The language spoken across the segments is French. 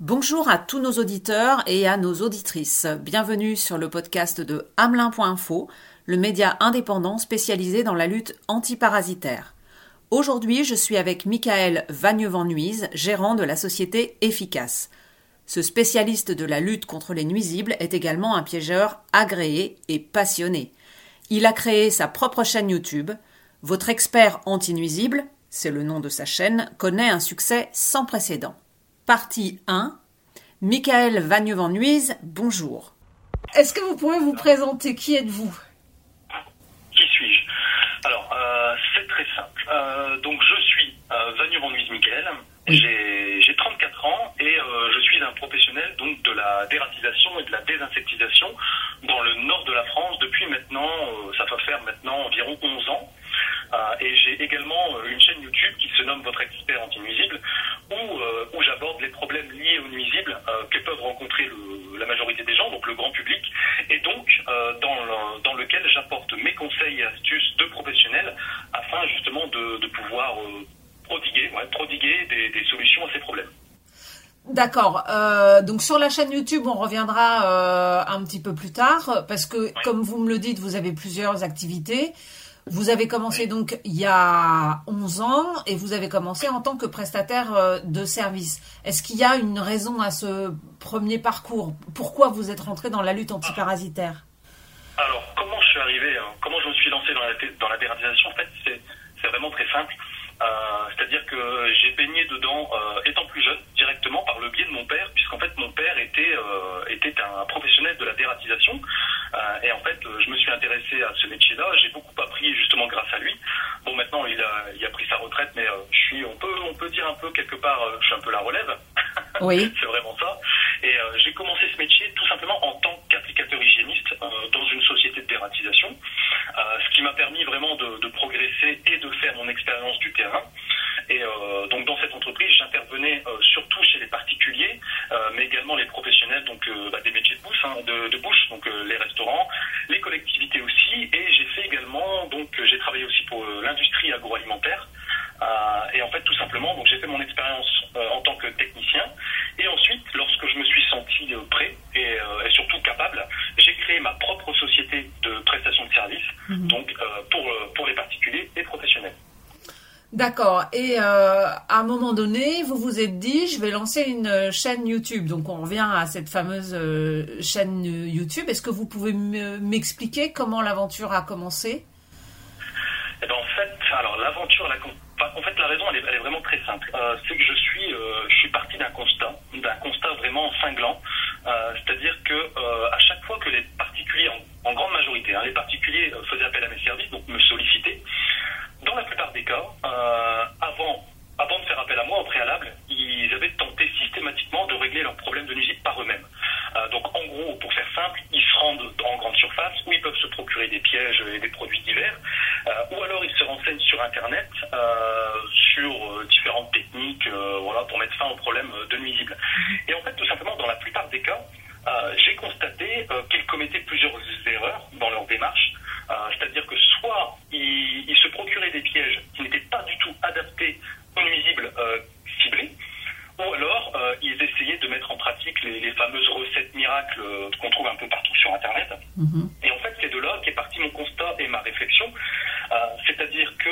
Bonjour à tous nos auditeurs et à nos auditrices. Bienvenue sur le podcast de Hamelin.info, le média indépendant spécialisé dans la lutte antiparasitaire. Aujourd'hui, je suis avec Michael Vagneux-Van gérant de la société Efficace. Ce spécialiste de la lutte contre les nuisibles est également un piégeur agréé et passionné. Il a créé sa propre chaîne YouTube. Votre expert anti-nuisible, c'est le nom de sa chaîne, connaît un succès sans précédent. Partie 1. Michael Vagneux-Van Nuys, bonjour. Est-ce que vous pouvez vous présenter? Qui êtes-vous? Qui suis-je? Alors, euh, c'est très simple. Euh, donc, je suis euh, Vagneux-Van Nuys Michael. J'ai 34 ans et euh, je suis un professionnel donc de la dératisation et de la désinsectisation dans le nord de la France depuis maintenant, ça va faire maintenant environ 11 ans. et j'ai également une chaîne YouTube qui se nomme Votre expert anti-nuisible euh, où, j'aborde les problèmes liés aux nuisibles euh, que peuvent rencontrer la majorité des gens, donc le grand public, et donc euh, dans, lequel j'apporte mes conseils et astuces de professionnels afin justement de, pouvoir prodiguer, prodiguer des, solutions à ces problèmes. D'accord. donc sur la chaîne YouTube, on reviendra un petit peu plus tard parce que, comme vous me le dites, vous avez plusieurs activités. Vous avez commencé donc il y a 11 ans et vous avez commencé en tant que prestataire euh, de service. Est-ce qu'il y a une raison à ce premier parcours? Pourquoi vous êtes rentré dans la lutte antiparasitaire? Alors, comment je suis arrivé, hein, comment je me suis lancé dans la, dans la déradisation En fait, c'est vraiment très simple. Euh, c'est-à-dire que j'ai baigné dedans euh, étant plus jeune, directement par le biais de mon père, puisqu'en fait mon père était, était un professionnel de la dératisation. et en fait, je me suis intéressé à ce métier-là. J'ai beaucoup justement grâce à lui. Bon, maintenant, il a, il a pris sa retraite, mais euh, je suis, on peut, on peut dire un peu quelque part, euh, je suis un peu la relève. Oui. c'est vraiment ça. Et euh, j'ai commencé ce métier tout simplement en tant qu'applicateur hygiéniste dans une société de dératisation, ce qui m'a permis vraiment de, progresser et de faire mon expérience du terrain. Et donc dans cette entreprise, j'intervenais surtout chez les particuliers, mais également les professionnels donc bah, des métiers de bouche, hein, bouche, donc les restaurants, les collectivités aussi, et j'ai fait également donc j'ai travaillé aussi pour l'industrie agroalimentaire. et en fait, tout simplement, donc j'ai fait mon expérience en tant que technicien. Et ensuite, lorsque je me suis senti prêt et, surtout capable, j'ai créé ma propre société de prestation de services, mhm. donc pour, pour les particuliers et professionnels. D'accord. Et euh, à un moment donné, vous vous êtes dit, je vais lancer une chaîne YouTube. Donc on revient à cette fameuse euh, chaîne YouTube. Est-ce que vous pouvez m'expliquer comment l'aventure a commencé? Eh ben, en fait, alors l'aventure, en fait, la raison, elle est, vraiment très simple. Euh, c'est que je suis, je suis parti d'un constat, d'un constat vraiment cinglant. C'est-à-dire que à chaque fois que les particuliers, en, grande majorité, hein, les particuliers faisaient appel à mes services, donc me sollicitaient, dans la plupart des cas, euh, avant, de faire appel à moi au préalable, ils avaient tenté systématiquement de régler leurs problèmes de nuisibles par eux-mêmes. Euh, donc en gros, pour faire simple, ils se rendent en grande surface où ils peuvent se procurer des pièges et des produits divers, euh, ou alors ils se renseignent sur Internet sur différentes techniques voilà, pour mettre fin aux problèmes de nuisibles. Et en fait, tout simplement, dans la plupart des cas, j'ai constaté qu'ils commettaient plusieurs erreurs dans leur démarche. C'est-à-dire que soit ils, se procuraient des pièges qui n'étaient pas du aux nuisibles euh, ciblés, ou alors euh, ils essayaient de mettre en pratique les, fameuses recettes miracles euh, qu'on trouve un peu partout sur Internet. Mhm. Et en fait, c'est de là qu'est parti mon constat et ma réflexion. C'est-à-dire que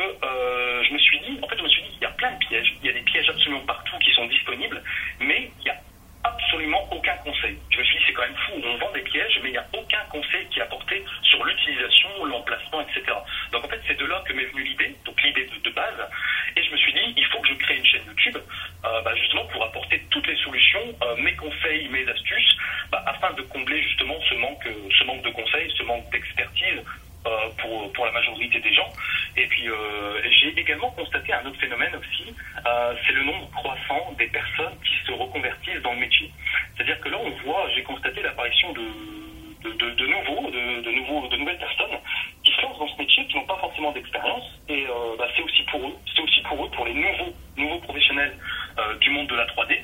je me suis dit, en fait, je me suis dit, il y a plein de pièges, il y a des pièges absolument partout qui sont disponibles, mais il y a absolument aucun conseil. Je me suis dit, c'est quand même fou, on vend des pièges, mais il n'y a aucun conseil qui est apporté sur l'utilisation, l'emplacement, etc. Donc en fait, c'est de là que m'est venue l'idée, donc l'idée de, base, et je me suis dit, il faut que je crée une chaîne YouTube, euh, bah, justement pour apporter toutes les solutions, euh, mes conseils, mes astuces, bah, afin de combler justement ce manque, ce manque de conseils, ce manque d'expertise euh, pour, pour la majorité des gens. Et puis j'ai également constaté un autre phénomène aussi, c'est le nombre croissant des personnes qui se reconvertissent dans le métier. C'est-à-dire que là, on voit, j'ai constaté l'apparition de, de, nouveaux, de, nouveaux, de nouvelles personnes qui se lancent dans ce métier, qui n'ont pas forcément d'expérience. Et euh, bah, c'est aussi pour eux, c'est aussi pour eux, pour les nouveaux, nouveaux professionnels euh, du monde de la 3D, justement afin de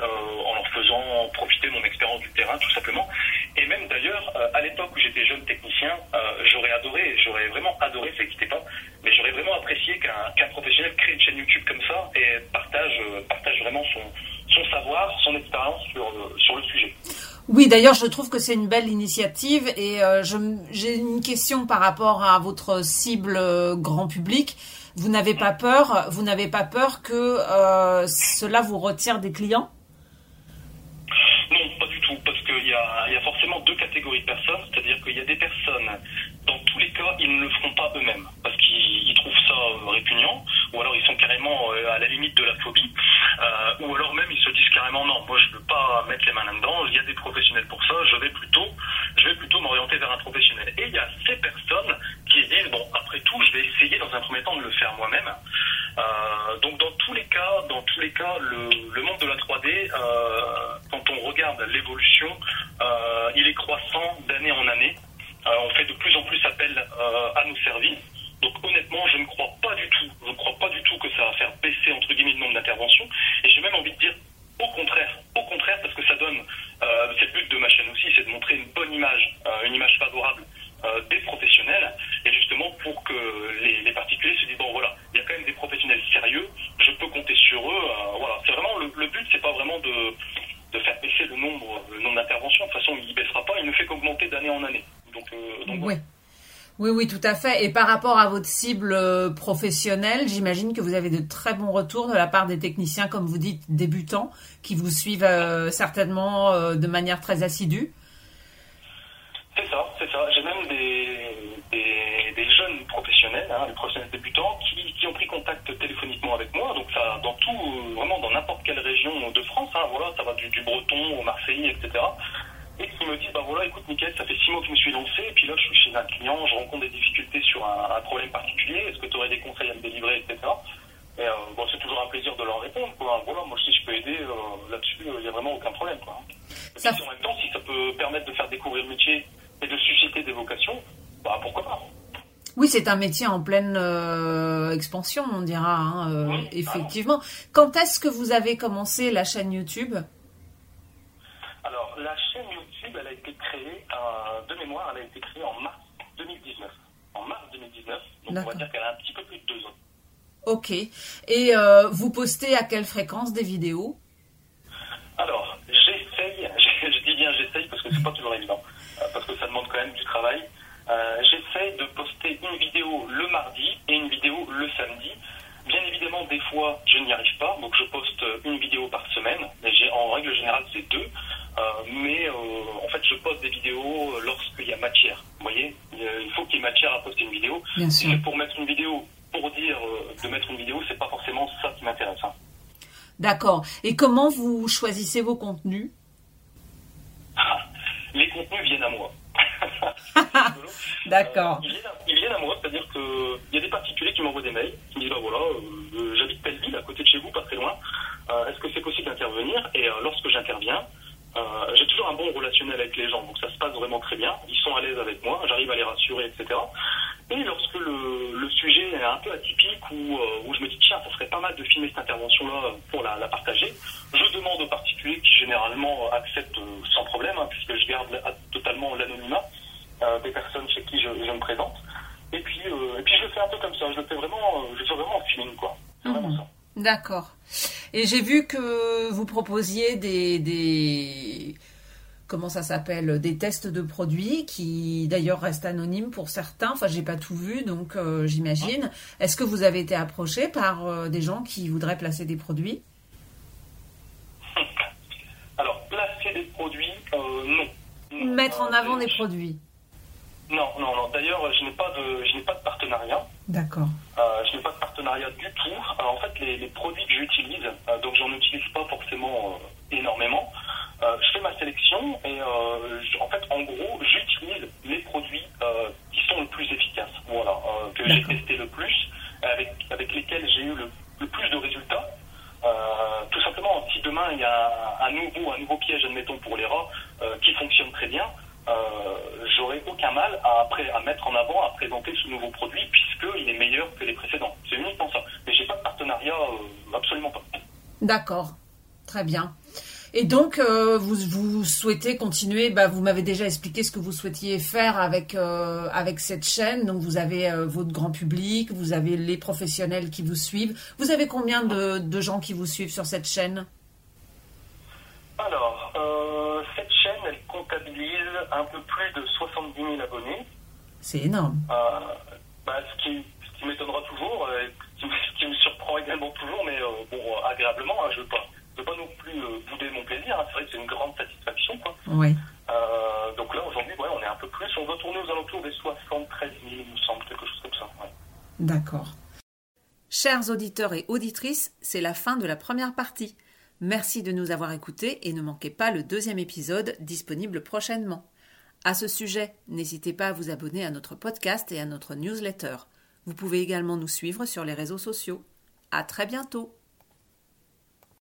euh, en leur faisant profiter de mon expérience du terrain, tout simplement. Et même d'ailleurs, à l'époque où j'étais jeune technicien, j'aurais adoré, j'aurais vraiment adoré, ça n'existait pas, mais j'aurais vraiment apprécié qu'un professionnel crée une chaîne YouTube comme ça et partage, partage vraiment son savoir, son expérience sur, sur le sujet. Oui, d'ailleurs, je trouve que c'est une belle initiative et j'ai une question par rapport à votre cible grand public. Vous n'avez pas peur, vous n'avez pas peur que cela vous retire des clients? Il y, a, forcément deux catégories de personnes, c'est-à-dire qu'il y a des personnes, dans tous les cas, ils ne le feront pas eux-mêmes, parce qu'ils trouvent ça euh, répugnant, ou alors ils sont carrément euh, à la limite de la phobie, euh, ou alors même ils se disent carrément non, moi je ne veux pas mettre les mains là-dedans, il y a des professionnels pour ça, je vais plutôt, je vais plutôt m'orienter vers un professionnel. Et il y a ces personnes qui se disent bon, après tout, je vais essayer dans un premier temps de le faire moi-même. Donc dans tous les cas, dans tous les cas, le, monde de la 3D, quand on regarde l'évolution, euh, il est croissant d'année en année. Euh, on fait de plus en plus appel euh, à nos services. Donc honnêtement, je ne crois pas du tout, je ne crois pas du tout que ça va faire baisser entre le nombre d'interventions. Et j'ai même envie de dire au contraire, au contraire, parce que ça donne, c'est le but de ma chaîne aussi, c'est de montrer une bonne image, une image favorable des professionnels, et justement pour que les, particuliers se disent bon voilà, il y a quand même des professionnels sérieux, je peux compter sur eux. voilà, c'est vraiment le, le but, c'est pas vraiment de de faire baisser le nombre, le nombre d'interventions. De toute façon, il ne baissera pas, il ne fait qu'augmenter d'année en année. Donc, euh, oui. Oui, oui, tout à fait. Et par rapport à votre cible euh, professionnelle, j'imagine que vous avez de très bons retours de la part des techniciens, comme vous dites, débutants, qui vous suivent euh, certainement de manière très assidue. C'est ça, c'est ça. J'ai même des, jeunes professionnels, hein, des professionnels débutants, qui, ont pris contact téléphoniquement avec moi. Donc ça, dans tout, vraiment dans n'importe quelle région de France, hein, voilà, ça va du, du breton au marseillais, etc. Me disent, bah voilà, écoute, nickel, ça fait six mois que je me suis lancé, et puis là, je suis chez un client, je rencontre des difficultés sur un, problème particulier, est-ce que tu aurais des conseils à me délivrer, etc. Et euh, bon, c'est toujours un plaisir de leur répondre, quoi. Voilà, moi, si je peux aider euh, là-dessus, il n'y a vraiment aucun problème, quoi. Et puis, en même temps, si ça peut permettre de faire découvrir le métier et de susciter des vocations, bah pourquoi pas oui, c'est un métier en pleine euh, expansion, on dira, hein, euh, effectivement. Quand est-ce que vous avez commencé la chaîne YouTube Alors, la chaîne YouTube, elle a été créée, euh, de mémoire, elle a été créée en mars 2019. En mars 2019, donc on va dire qu'elle a un petit peu plus de deux ans. Ok. Et vous postez à quelle fréquence des vidéos? Alors, j'essaye, je dis bien j'essaye parce que c'est pas toujours évident, parce que ça demande quand même du travail. Euh, j'essaie de poster une vidéo le mardi et une vidéo le samedi. Bien évidemment, des fois, je n'y arrive pas, donc je poste une vidéo par semaine. En règle générale, c'est deux. Euh, mais euh, en fait, je poste des vidéos lorsqu'il y a matière. Vous voyez, il faut qu'il y ait matière à poster une vidéo. Bien sûr. pour mettre une vidéo, pour dire de mettre une vidéo, c'est pas forcément ça qui m'intéresse. Hein. D'accord. Et comment vous choisissez vos contenus? Les contenus viennent à moi. D'accord. Euh, ils, viennent à moi, c'est-à-dire qu'il y a des particuliers qui m'envoient des mails, qui me disent bah voilà, euh, j'habite telle ville, à côté de chez vous, pas très loin. Euh, est-ce que c'est possible d'intervenir? Et lorsque j'interviens, j'ai toujours un bon relationnel avec les gens, donc ça se passe vraiment très bien. Ils sont à l'aise avec moi, j'arrive à les rassurer, etc. Et lorsque le, sujet est un peu atypique ou où, je me dis tiens, ça serait pas mal de filmer cette intervention-là pour la, partager, je demande aux particuliers qui généralement acceptent sans problème, hein, puisque je garde totalement l'anonymat. Euh, des personnes chez qui je, me présente. Et puis, euh, et puis je le fais un peu comme ça. Je le fais vraiment, euh, je fais vraiment en feeling, quoi. Mhm. D'accord. Et j'ai vu que vous proposiez des, des comment ça s'appelle, des tests de produits qui d'ailleurs restent anonymes pour certains. Enfin, j'ai pas tout vu, donc j'imagine. Est-ce que vous avez été approché par des gens qui voudraient placer des produits? Alors, placer des produits, non. Mettre en avant des produits. Non, non, non. D'ailleurs, je n'ai pas de, je n'ai pas de partenariat. D'accord. Euh, je n'ai pas de partenariat du tout. en fait, les, produits que j'utilise, euh, donc j'en utilise pas forcément euh, énormément. Je fais ma sélection et en fait, en gros, j'utilise les produits qui sont le plus efficaces. Voilà, que j'ai testé le plus, avec avec lesquels j'ai eu le, plus de résultats. tout simplement, si demain il y a un, nouveau, un nouveau piège, admettons pour les rats, qui fonctionne très bien, euh, j'aurais aucun mal à, à mettre en avant, à présenter ce nouveau produit, puisqu'il est meilleur que les précédents. C'est uniquement ça. Mais j'ai pas de partenariat, euh, absolument pas. D'accord, très bien. Et donc, euh, vous, vous, souhaitez continuer, bah, vous m'avez déjà expliqué ce que vous souhaitiez faire avec, avec cette chaîne. Donc, vous avez votre grand public, vous avez les professionnels qui vous suivent. Vous avez combien de, de gens qui vous suivent sur cette chaîne? Alors, euh, cette chaîne, elle comptabilise un peu plus de 70 000 abonnés. C'est énorme. Euh, bah, ce qui, ce qui m'étonnera toujours, euh, ce, qui, me surprend également toujours, mais euh, bon, agréablement, hein, je ne veux, pas- je non plus euh, bouder mon plaisir. hein. C'est vrai que c'est une grande satisfaction. Quoi. Oui. Euh, donc là, aujourd'hui, ouais, on est un peu plus. On doit tourner aux alentours des 73 000, il me semble, quelque chose comme ça. ouais. D'accord. Chers auditeurs et auditrices, c'est la fin de la première partie. Merci de nous avoir écoutés et ne manquez pas le deuxième épisode disponible prochainement. À ce sujet, n'hésitez pas à vous abonner à notre podcast et à notre newsletter. Vous pouvez également nous suivre sur les réseaux sociaux. À très bientôt!